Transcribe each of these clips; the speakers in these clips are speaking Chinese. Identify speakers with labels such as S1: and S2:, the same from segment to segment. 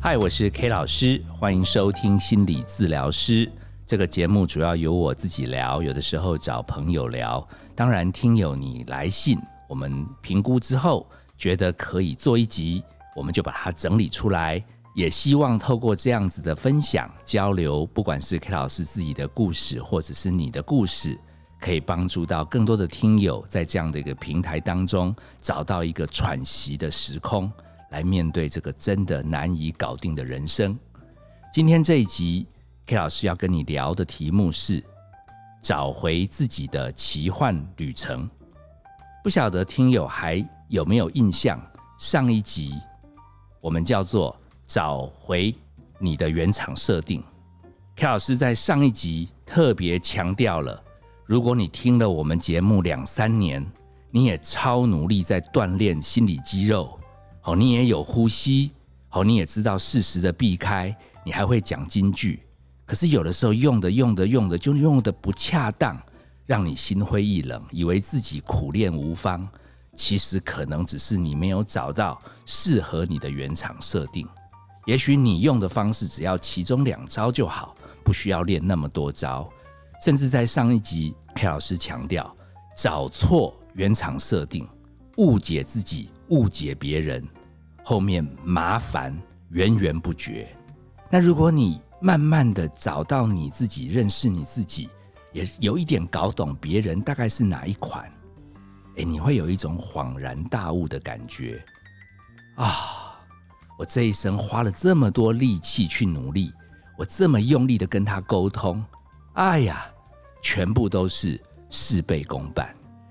S1: 嗨，我是 K 老师，欢迎收听心理治疗师这个节目。主要由我自己聊，有的时候找朋友聊。当然，听友你来信，我们评估之后觉得可以做一集，我们就把它整理出来。也希望透过这样子的分享交流，不管是 K 老师自己的故事，或者是你的故事，可以帮助到更多的听友，在这样的一个平台当中找到一个喘息的时空。来面对这个真的难以搞定的人生。今天这一集，K 老师要跟你聊的题目是找回自己的奇幻旅程。不晓得听友还有没有印象？上一集我们叫做找回你的原厂设定。K 老师在上一集特别强调了，如果你听了我们节目两三年，你也超努力在锻炼心理肌肉。哦，你也有呼吸，哦，你也知道适时的避开，你还会讲京剧，可是有的时候用的用的用的就用的不恰当，让你心灰意冷，以为自己苦练无方，其实可能只是你没有找到适合你的原厂设定。也许你用的方式只要其中两招就好，不需要练那么多招。甚至在上一集，K 老师强调，找错原厂设定，误解自己，误解别人。后面麻烦源源不绝。那如果你慢慢的找到你自己，认识你自己，也有一点搞懂别人大概是哪一款，哎，你会有一种恍然大悟的感觉啊！我这一生花了这么多力气去努力，我这么用力的跟他沟通，哎呀，全部都是事倍功半。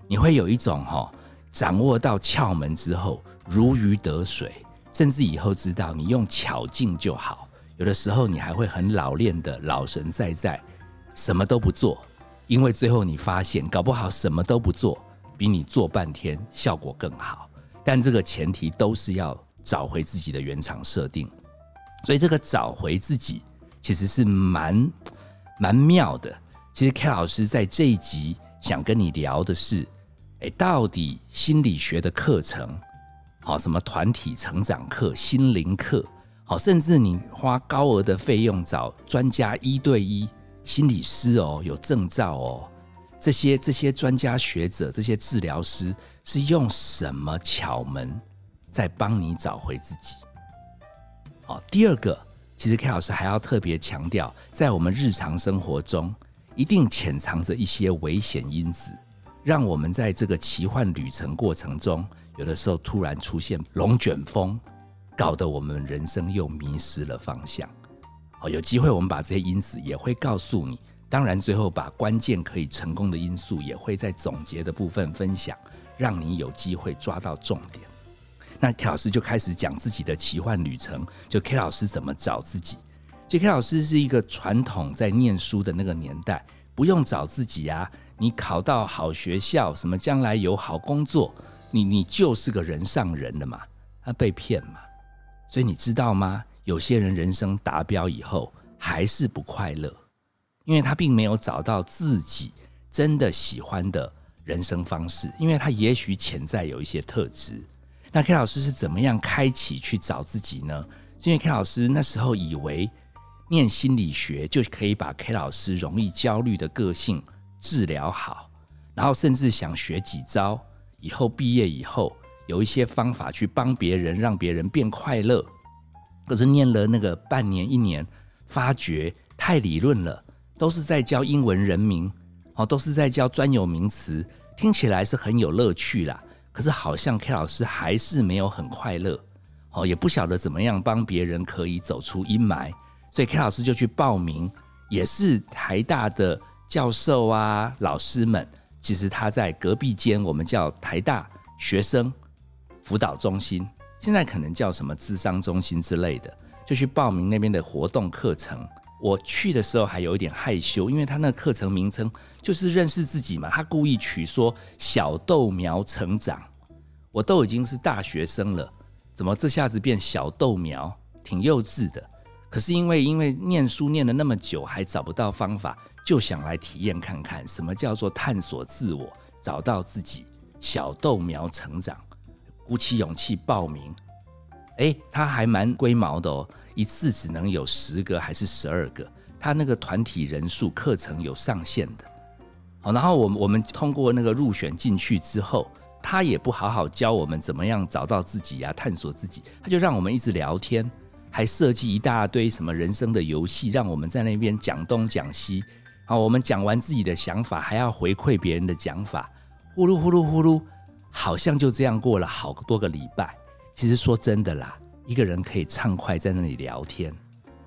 S1: 你会有一种哈，掌握到窍门之后如鱼得水。甚至以后知道你用巧劲就好，有的时候你还会很老练的老神在在，什么都不做，因为最后你发现搞不好什么都不做，比你做半天效果更好。但这个前提都是要找回自己的原厂设定，所以这个找回自己其实是蛮蛮妙的。其实 K 老师在这一集想跟你聊的是，哎，到底心理学的课程。好，什么团体成长课、心灵课，好，甚至你花高额的费用找专家一对一心理师哦，有证照哦，这些这些专家学者、这些治疗师是用什么巧门在帮你找回自己？好，第二个，其实 K 老师还要特别强调，在我们日常生活中，一定潜藏着一些危险因子，让我们在这个奇幻旅程过程中。有的时候突然出现龙卷风，搞得我们人生又迷失了方向。好，有机会我们把这些因子也会告诉你。当然，最后把关键可以成功的因素也会在总结的部分分享，让你有机会抓到重点。那 K 老师就开始讲自己的奇幻旅程，就 K 老师怎么找自己。就 K 老师是一个传统在念书的那个年代，不用找自己啊，你考到好学校，什么将来有好工作。你你就是个人上人了嘛？他被骗嘛？所以你知道吗？有些人人生达标以后还是不快乐，因为他并没有找到自己真的喜欢的人生方式，因为他也许潜在有一些特质。那 K 老师是怎么样开启去找自己呢？是因为 K 老师那时候以为念心理学就可以把 K 老师容易焦虑的个性治疗好，然后甚至想学几招。以后毕业以后，有一些方法去帮别人，让别人变快乐。可是念了那个半年一年，发觉太理论了，都是在教英文人名，哦，都是在教专有名词，听起来是很有乐趣啦。可是好像 K 老师还是没有很快乐，哦，也不晓得怎么样帮别人可以走出阴霾，所以 K 老师就去报名，也是台大的教授啊，老师们。其实他在隔壁间，我们叫台大学生辅导中心，现在可能叫什么智商中心之类的，就去报名那边的活动课程。我去的时候还有一点害羞，因为他那课程名称就是认识自己嘛，他故意取说小豆苗成长。我都已经是大学生了，怎么这下子变小豆苗？挺幼稚的。可是因为因为念书念了那么久，还找不到方法。就想来体验看看什么叫做探索自我，找到自己小豆苗成长，鼓起勇气报名。哎，他还蛮龟毛的哦，一次只能有十个还是十二个？他那个团体人数课程有上限的。好，然后我们我们通过那个入选进去之后，他也不好好教我们怎么样找到自己啊，探索自己，他就让我们一直聊天，还设计一大堆什么人生的游戏，让我们在那边讲东讲西。好，我们讲完自己的想法，还要回馈别人的讲法，呼噜呼噜呼噜，好像就这样过了好多个礼拜。其实说真的啦，一个人可以畅快在那里聊天，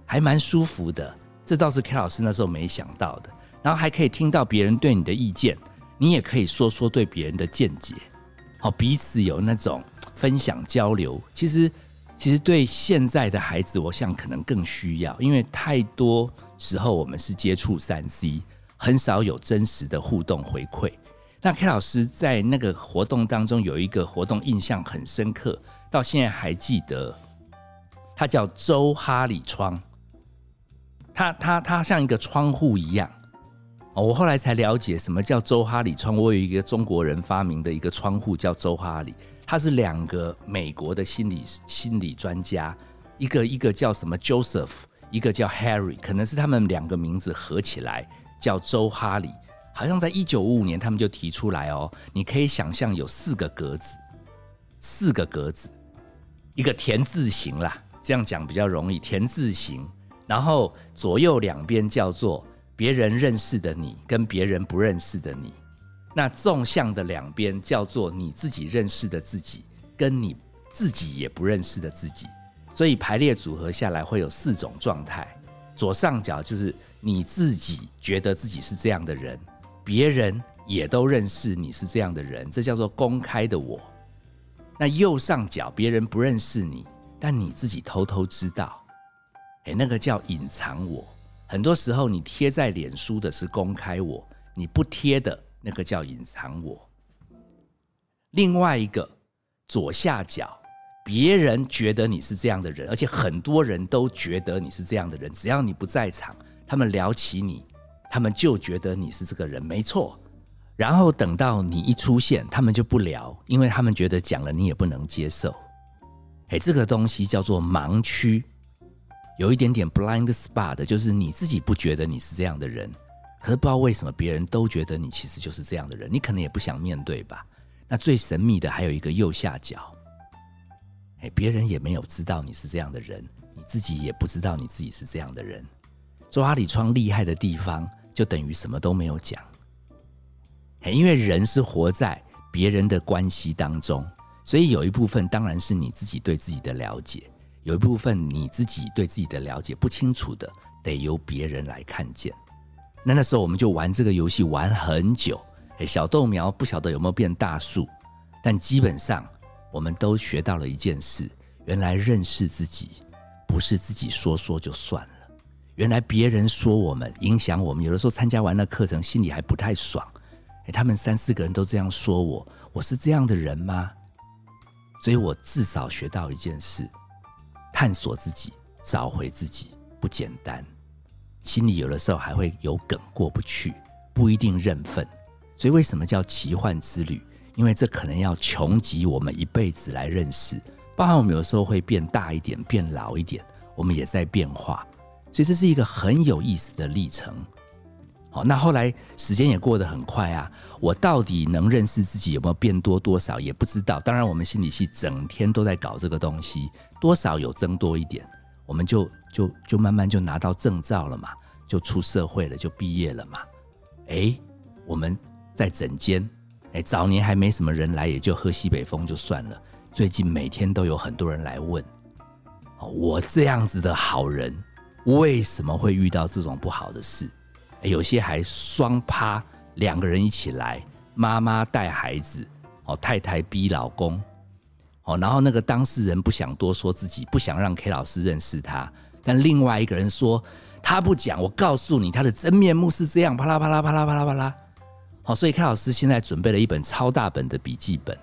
S1: 还蛮舒服的。这倒是 K 老师那时候没想到的。然后还可以听到别人对你的意见，你也可以说说对别人的见解，好，彼此有那种分享交流。其实，其实对现在的孩子，我想可能更需要，因为太多时候我们是接触三 C，很少有真实的互动回馈。那 K 老师在那个活动当中有一个活动印象很深刻，到现在还记得，它叫周哈里窗，它它它像一个窗户一样。哦，我后来才了解什么叫周哈里窗。我有一个中国人发明的一个窗户叫周哈里，他是两个美国的心理心理专家，一个一个叫什么 Joseph，一个叫 Harry，可能是他们两个名字合起来叫周哈里。好像在一九五五年他们就提出来哦，你可以想象有四个格子，四个格子，一个田字形啦，这样讲比较容易，田字形，然后左右两边叫做。别人认识的你跟别人不认识的你，那纵向的两边叫做你自己认识的自己，跟你自己也不认识的自己。所以排列组合下来会有四种状态。左上角就是你自己觉得自己是这样的人，别人也都认识你是这样的人，这叫做公开的我。那右上角别人不认识你，但你自己偷偷知道，诶，那个叫隐藏我。很多时候，你贴在脸书的是公开我，你不贴的那个叫隐藏我。另外一个左下角，别人觉得你是这样的人，而且很多人都觉得你是这样的人。只要你不在场，他们聊起你，他们就觉得你是这个人，没错。然后等到你一出现，他们就不聊，因为他们觉得讲了你也不能接受。哎，这个东西叫做盲区。有一点点 blind spot，就是你自己不觉得你是这样的人，可是不知道为什么别人都觉得你其实就是这样的人，你可能也不想面对吧。那最神秘的还有一个右下角，哎，别人也没有知道你是这样的人，你自己也不知道你自己是这样的人。周哈里窗厉害的地方，就等于什么都没有讲，哎因为人是活在别人的关系当中，所以有一部分当然是你自己对自己的了解。有一部分你自己对自己的了解不清楚的，得由别人来看见。那那时候我们就玩这个游戏玩很久，哎，小豆苗不晓得有没有变大树，但基本上我们都学到了一件事：原来认识自己不是自己说说就算了，原来别人说我们影响我们，有的时候参加完那课程心里还不太爽，哎，他们三四个人都这样说我，我是这样的人吗？所以我至少学到一件事。探索自己，找回自己不简单，心里有的时候还会有梗过不去，不一定认份。所以为什么叫奇幻之旅？因为这可能要穷极我们一辈子来认识，包含我们有时候会变大一点，变老一点，我们也在变化。所以这是一个很有意思的历程。好，那后来时间也过得很快啊，我到底能认识自己有没有变多多少也不知道。当然，我们心理系整天都在搞这个东西。多少有增多一点，我们就就就慢慢就拿到证照了嘛，就出社会了，就毕业了嘛。哎，我们在整间，哎，早年还没什么人来，也就喝西北风就算了。最近每天都有很多人来问，哦我这样子的好人，为什么会遇到这种不好的事？有些还双趴，两个人一起来，妈妈带孩子，哦，太太逼老公。哦，然后那个当事人不想多说自己，不想让 K 老师认识他，但另外一个人说他不讲，我告诉你他的真面目是这样，啪啦啪啦啪啦啪啦啪啦。好，所以 K 老师现在准备了一本超大本的笔记本。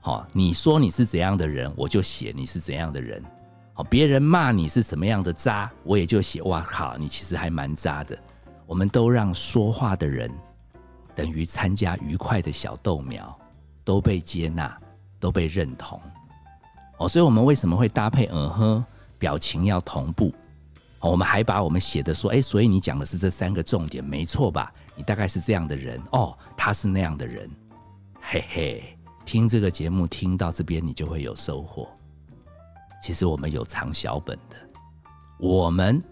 S1: 好，你说你是怎样的人，我就写你是怎样的人。好，别人骂你是什么样的渣，我也就写。哇靠，你其实还蛮渣的。我们都让说话的人等于参加愉快的小豆苗，都被接纳，都被认同。哦，所以我们为什么会搭配嗯哼，表情要同步？我们还把我们写的说，哎，所以你讲的是这三个重点，没错吧？你大概是这样的人哦，他是那样的人，嘿嘿。听这个节目听到这边，你就会有收获。其实我们有藏小本的，我们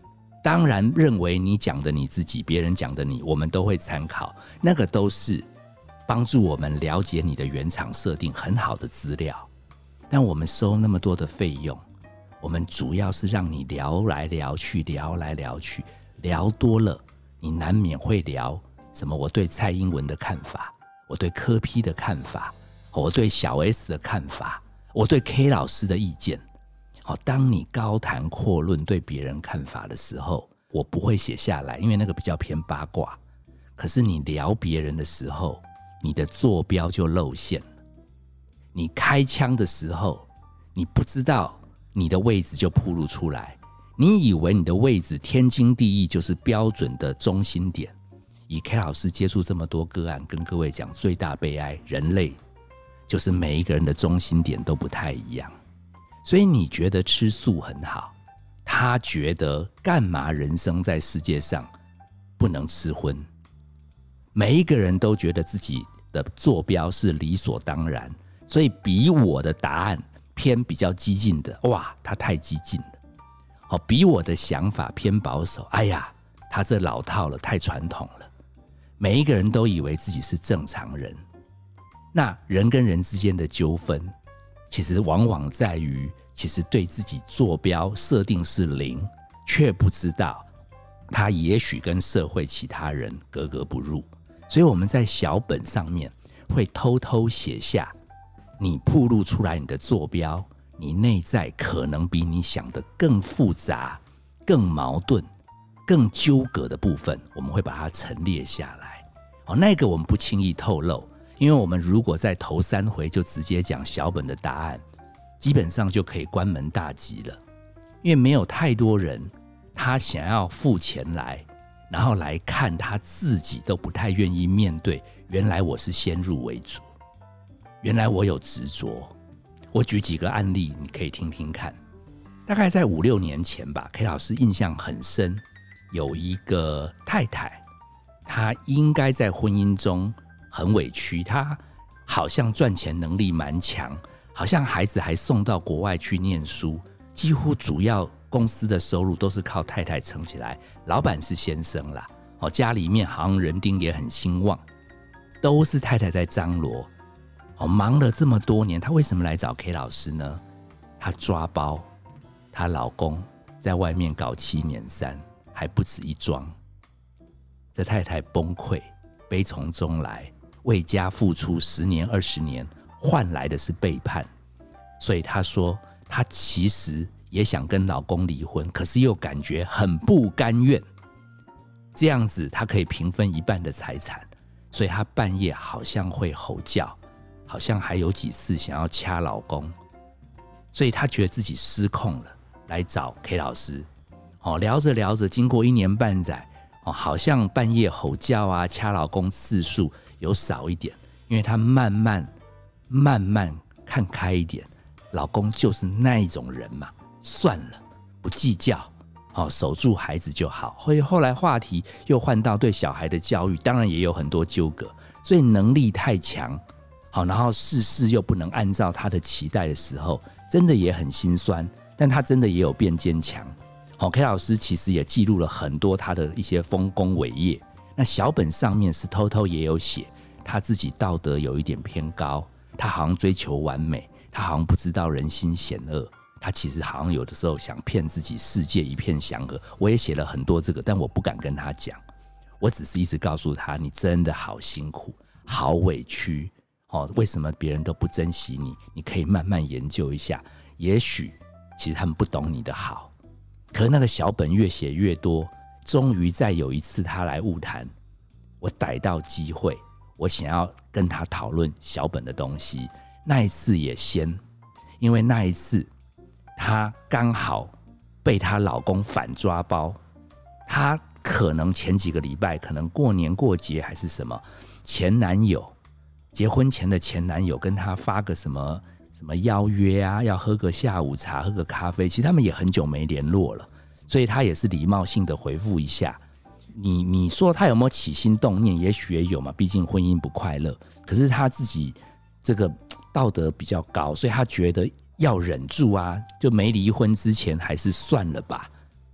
S1: 当然认为你讲的你自己，别人讲的你，我们都会参考，那个都是帮助我们了解你的原厂设定很好的资料。但我们收那么多的费用，我们主要是让你聊来聊去，聊来聊去，聊多了，你难免会聊什么？我对蔡英文的看法，我对柯批的看法。我对小 S 的看法，我对 K 老师的意见。好，当你高谈阔论对别人看法的时候，我不会写下来，因为那个比较偏八卦。可是你聊别人的时候，你的坐标就露馅了。你开枪的时候，你不知道你的位置就铺露出来。你以为你的位置天经地义，就是标准的中心点。以 K 老师接触这么多个案，跟各位讲，最大悲哀，人类。就是每一个人的中心点都不太一样，所以你觉得吃素很好，他觉得干嘛人生在世界上不能吃荤？每一个人都觉得自己的坐标是理所当然，所以比我的答案偏比较激进的，哇，他太激进了；好，比我的想法偏保守，哎呀，他这老套了，太传统了。每一个人都以为自己是正常人。那人跟人之间的纠纷，其实往往在于，其实对自己坐标设定是零，却不知道他也许跟社会其他人格格不入。所以我们在小本上面会偷偷写下，你铺露出来你的坐标，你内在可能比你想的更复杂、更矛盾、更纠葛的部分，我们会把它陈列下来。哦，那个我们不轻易透露。因为我们如果在头三回就直接讲小本的答案，基本上就可以关门大吉了。因为没有太多人，他想要付钱来，然后来看他自己都不太愿意面对。原来我是先入为主，原来我有执着。我举几个案例，你可以听听看。大概在五六年前吧，K 老师印象很深，有一个太太，她应该在婚姻中。很委屈，她好像赚钱能力蛮强，好像孩子还送到国外去念书，几乎主要公司的收入都是靠太太撑起来。老板是先生啦，哦，家里面好像人丁也很兴旺，都是太太在张罗。哦，忙了这么多年，她为什么来找 K 老师呢？她抓包，她老公在外面搞七年三，还不止一桩，这太太崩溃，悲从中来。为家付出十年二十年，换来的是背叛，所以她说她其实也想跟老公离婚，可是又感觉很不甘愿。这样子她可以平分一半的财产，所以她半夜好像会吼叫，好像还有几次想要掐老公，所以她觉得自己失控了，来找 K 老师。哦，聊着聊着，经过一年半载，哦，好像半夜吼叫啊，掐老公次数。有少一点，因为她慢慢、慢慢看开一点，老公就是那一种人嘛，算了，不计较，哦守住孩子就好。所以后来话题又换到对小孩的教育，当然也有很多纠葛。所以能力太强，好，然后事事又不能按照他的期待的时候，真的也很心酸。但他真的也有变坚强。好，K 老师其实也记录了很多他的一些丰功伟业。那小本上面是偷偷也有写，他自己道德有一点偏高，他好像追求完美，他好像不知道人心险恶，他其实好像有的时候想骗自己世界一片祥和。我也写了很多这个，但我不敢跟他讲，我只是一直告诉他，你真的好辛苦，好委屈哦。为什么别人都不珍惜你？你可以慢慢研究一下，也许其实他们不懂你的好。可那个小本越写越多。终于在有一次，他来物谈，我逮到机会，我想要跟他讨论小本的东西。那一次也先，因为那一次她刚好被她老公反抓包，她可能前几个礼拜，可能过年过节还是什么，前男友结婚前的前男友跟她发个什么什么邀约啊，要喝个下午茶，喝个咖啡。其实他们也很久没联络了，所以他也是礼貌性的回复一下。你你说他有没有起心动念？也许也有嘛，毕竟婚姻不快乐。可是他自己这个道德比较高，所以他觉得要忍住啊，就没离婚之前还是算了吧。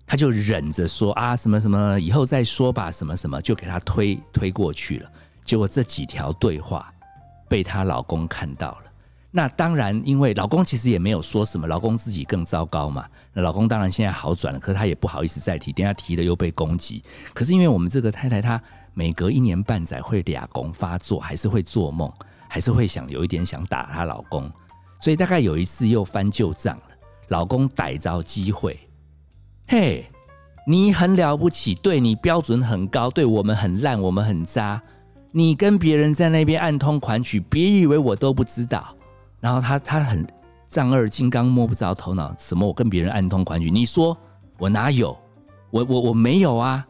S1: 他就忍着说啊，什么什么以后再说吧，什么什么就给他推推过去了。结果这几条对话被她老公看到了。那当然，因为老公其实也没有说什么，老公自己更糟糕嘛。那老公当然现在好转了，可是他也不好意思再提，等下提了又被攻击。可是因为我们这个太太，她每隔一年半载会俩公发作，还是会做梦，还是会想有一点想打她老公，所以大概有一次又翻旧账了。老公逮着机会，嘿，你很了不起，对你标准很高，对我们很烂，我们很渣。你跟别人在那边暗通款曲，别以为我都不知道。然后他他很丈二金刚摸不着头脑，什么我跟别人暗通款曲？你说我哪有？我我我没有啊！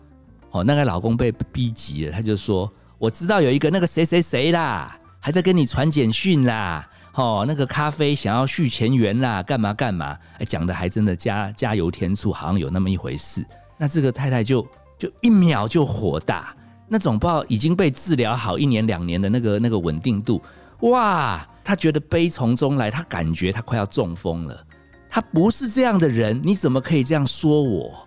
S1: 哦，那个老公被逼急了，他就说我知道有一个那个谁谁谁啦，还在跟你传简讯啦，哦，那个咖啡想要续前缘啦，干嘛干嘛？哎，讲的还真的加加油添醋，好像有那么一回事。那这个太太就就一秒就火大，那种不知道已经被治疗好一年两年的那个那个稳定度，哇！他觉得悲从中来，他感觉他快要中风了。他不是这样的人，你怎么可以这样说我？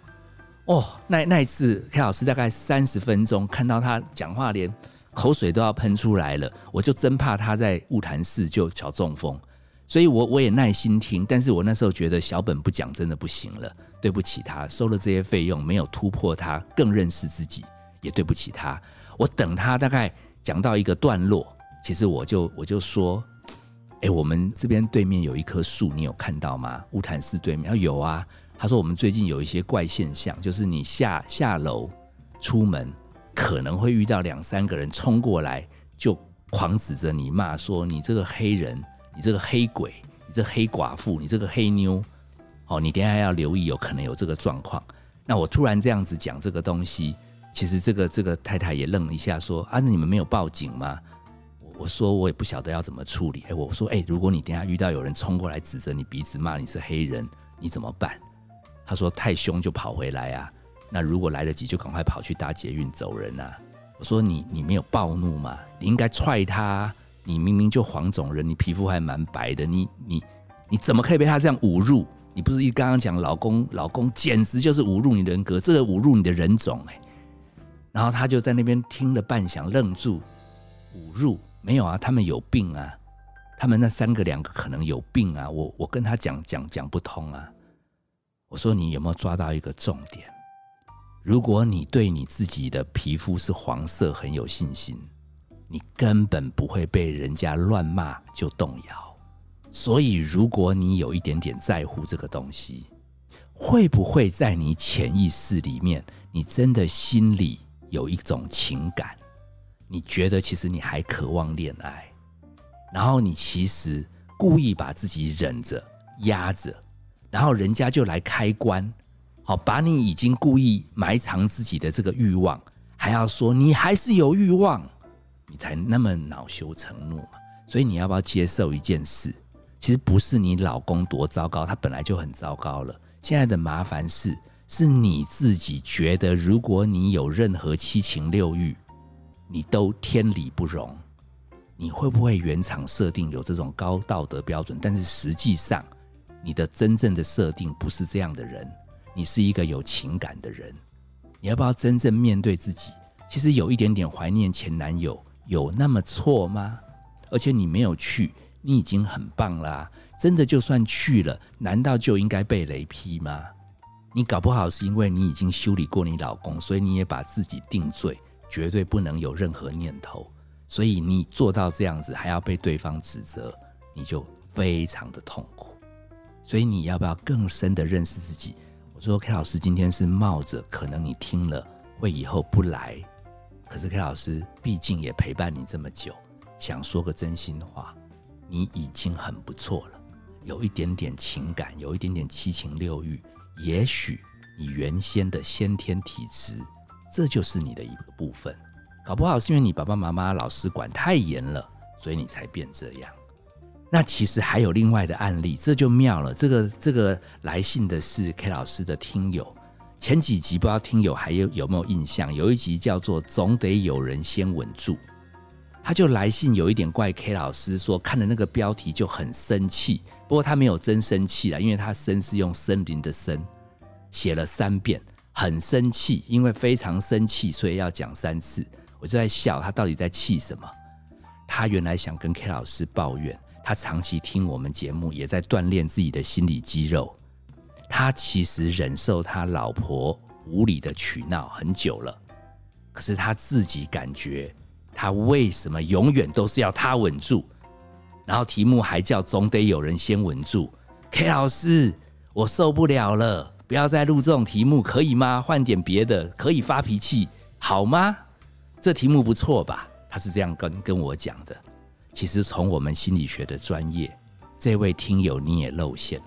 S1: 哦，那那一次，K 老师大概三十分钟，看到他讲话连口水都要喷出来了，我就真怕他在物谈室就脚中风，所以我我也耐心听。但是我那时候觉得小本不讲真的不行了，对不起他，收了这些费用没有突破他更认识自己，也对不起他。我等他大概讲到一个段落，其实我就我就说。哎，我们这边对面有一棵树，你有看到吗？乌坦寺对面啊，有啊。他说我们最近有一些怪现象，就是你下下楼出门，可能会遇到两三个人冲过来，就狂指着你骂，说你这个黑人，你这个黑鬼，你这黑寡妇，你这个黑妞。哦，你等下要留意，有可能有这个状况。那我突然这样子讲这个东西，其实这个这个太太也愣了一下，说啊，那你们没有报警吗？我说我也不晓得要怎么处理。哎，我说哎，如果你等下遇到有人冲过来指着你鼻子骂你是黑人，你怎么办？他说太凶就跑回来啊。那如果来得及就赶快跑去搭捷运走人啊。我说你你没有暴怒吗？你应该踹他。你明明就黄种人，你皮肤还蛮白的，你你你怎么可以被他这样侮辱？你不是一刚刚讲老公老公简直就是侮辱你人格，这个侮辱你的人种哎。然后他就在那边听了半晌，愣住，侮辱。没有啊，他们有病啊，他们那三个两个可能有病啊，我我跟他讲讲讲不通啊。我说你有没有抓到一个重点？如果你对你自己的皮肤是黄色很有信心，你根本不会被人家乱骂就动摇。所以如果你有一点点在乎这个东西，会不会在你潜意识里面，你真的心里有一种情感？你觉得其实你还渴望恋爱，然后你其实故意把自己忍着、压着，然后人家就来开关，好把你已经故意埋藏自己的这个欲望，还要说你还是有欲望，你才那么恼羞成怒嘛。所以你要不要接受一件事？其实不是你老公多糟糕，他本来就很糟糕了。现在的麻烦是，是你自己觉得，如果你有任何七情六欲。你都天理不容，你会不会原厂设定有这种高道德标准？但是实际上，你的真正的设定不是这样的人，你是一个有情感的人。你要不要真正面对自己？其实有一点点怀念前男友，有那么错吗？而且你没有去，你已经很棒啦。真的就算去了，难道就应该被雷劈吗？你搞不好是因为你已经修理过你老公，所以你也把自己定罪。绝对不能有任何念头，所以你做到这样子还要被对方指责，你就非常的痛苦。所以你要不要更深的认识自己？我说 K 老师今天是冒着可能你听了会以后不来，可是 K 老师毕竟也陪伴你这么久，想说个真心话，你已经很不错了，有一点点情感，有一点点七情六欲，也许你原先的先天体质。这就是你的一个部分，搞不好是因为你爸爸妈妈、老师管太严了，所以你才变这样。那其实还有另外的案例，这就妙了。这个这个来信的是 K 老师的听友，前几集不知道听友还有有没有印象？有一集叫做“总得有人先稳住”，他就来信有一点怪 K 老师，说看了那个标题就很生气。不过他没有真生气了，因为他“生”是用森林的“森”，写了三遍，很生气，因为非常生气，所以要讲三次。我就在笑，他到底在气什么？他原来想跟 K 老师抱怨。他长期听我们节目，也在锻炼自己的心理肌肉。他其实忍受他老婆无理的取闹很久了，可是他自己感觉，他为什么永远都是要他稳住？然后题目还叫总得有人先稳住。K 老师，我受不了了，不要再录这种题目，可以吗？换点别的，可以发脾气好吗？这题目不错吧？他是这样跟跟我讲的。其实从我们心理学的专业，这位听友你也露馅了。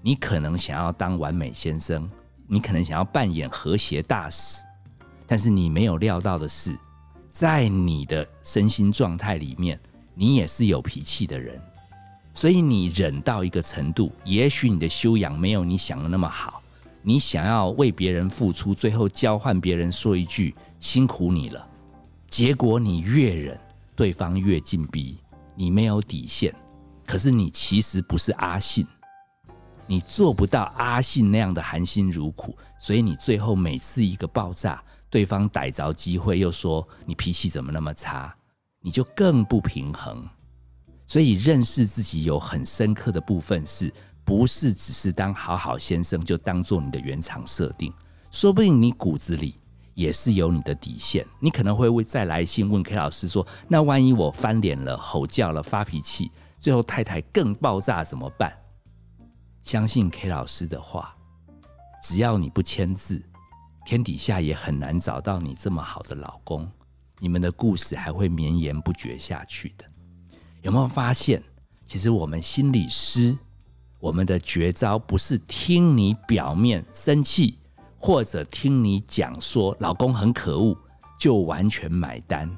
S1: 你可能想要当完美先生，你可能想要扮演和谐大使，但是你没有料到的是，在你的身心状态里面，你也是有脾气的人。所以你忍到一个程度，也许你的修养没有你想的那么好。你想要为别人付出，最后交换别人说一句辛苦你了，结果你越忍，对方越进逼。你没有底线，可是你其实不是阿信，你做不到阿信那样的含辛茹苦，所以你最后每次一个爆炸，对方逮着机会又说你脾气怎么那么差，你就更不平衡。所以认识自己有很深刻的部分，是不是只是当好好先生就当做你的原厂设定？说不定你骨子里。也是有你的底线，你可能会为再来信问 K 老师说：“那万一我翻脸了、吼叫了、发脾气，最后太太更爆炸怎么办？”相信 K 老师的话，只要你不签字，天底下也很难找到你这么好的老公，你们的故事还会绵延不绝下去的。有没有发现，其实我们心理师，我们的绝招不是听你表面生气。或者听你讲说老公很可恶，就完全买单。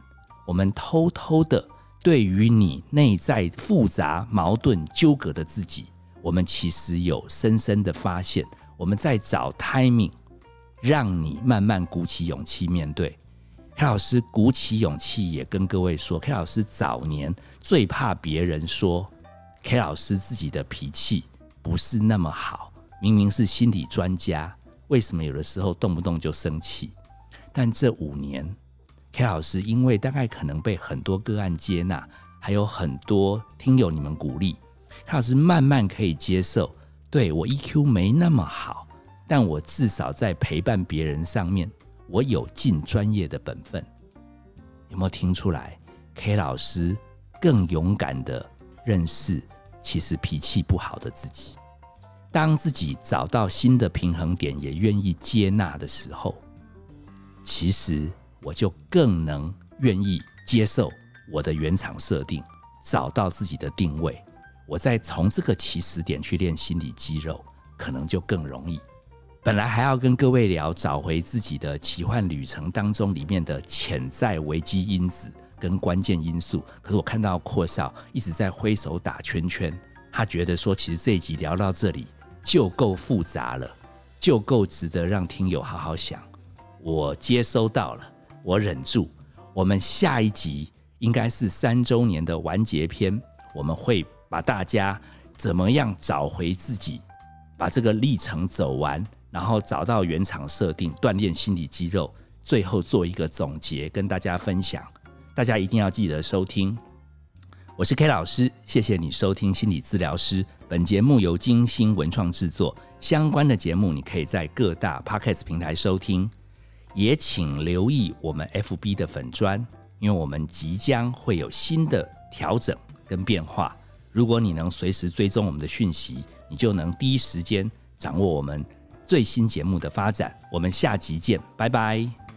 S1: 我们偷偷的对于你内在复杂、矛盾、纠葛的自己，我们其实有深深的发现。我们在找 timing，让你慢慢鼓起勇气面对。K 老师鼓起勇气也跟各位说，K 老师早年最怕别人说 K 老师自己的脾气不是那么好，明明是心理专家。为什么有的时候动不动就生气？但这五年，K 老师因为大概可能被很多个案接纳，还有很多听友你们鼓励，K 老师慢慢可以接受。对我 EQ 没那么好，但我至少在陪伴别人上面，我有尽专业的本分。有没有听出来？K 老师更勇敢的认识，其实脾气不好的自己。当自己找到新的平衡点，也愿意接纳的时候，其实我就更能愿意接受我的原厂设定，找到自己的定位。我再从这个起始点去练心理肌肉，可能就更容易。本来还要跟各位聊找回自己的奇幻旅程当中里面的潜在危机因子跟关键因素，可是我看到阔少一直在挥手打圈圈，他觉得说，其实这一集聊到这里。就够复杂了，就够值得让听友好好想。我接收到了，我忍住。我们下一集应该是三周年的完结篇，我们会把大家怎么样找回自己，把这个历程走完，然后找到原厂设定，锻炼心理肌肉，最后做一个总结跟大家分享。大家一定要记得收听。我是 K 老师，谢谢你收听心理治疗师。本节目由金星文创制作，相关的节目你可以在各大 Podcast 平台收听，也请留意我们 FB 的粉砖，因为我们即将会有新的调整跟变化。如果你能随时追踪我们的讯息，你就能第一时间掌握我们最新节目的发展。我们下集见，拜拜。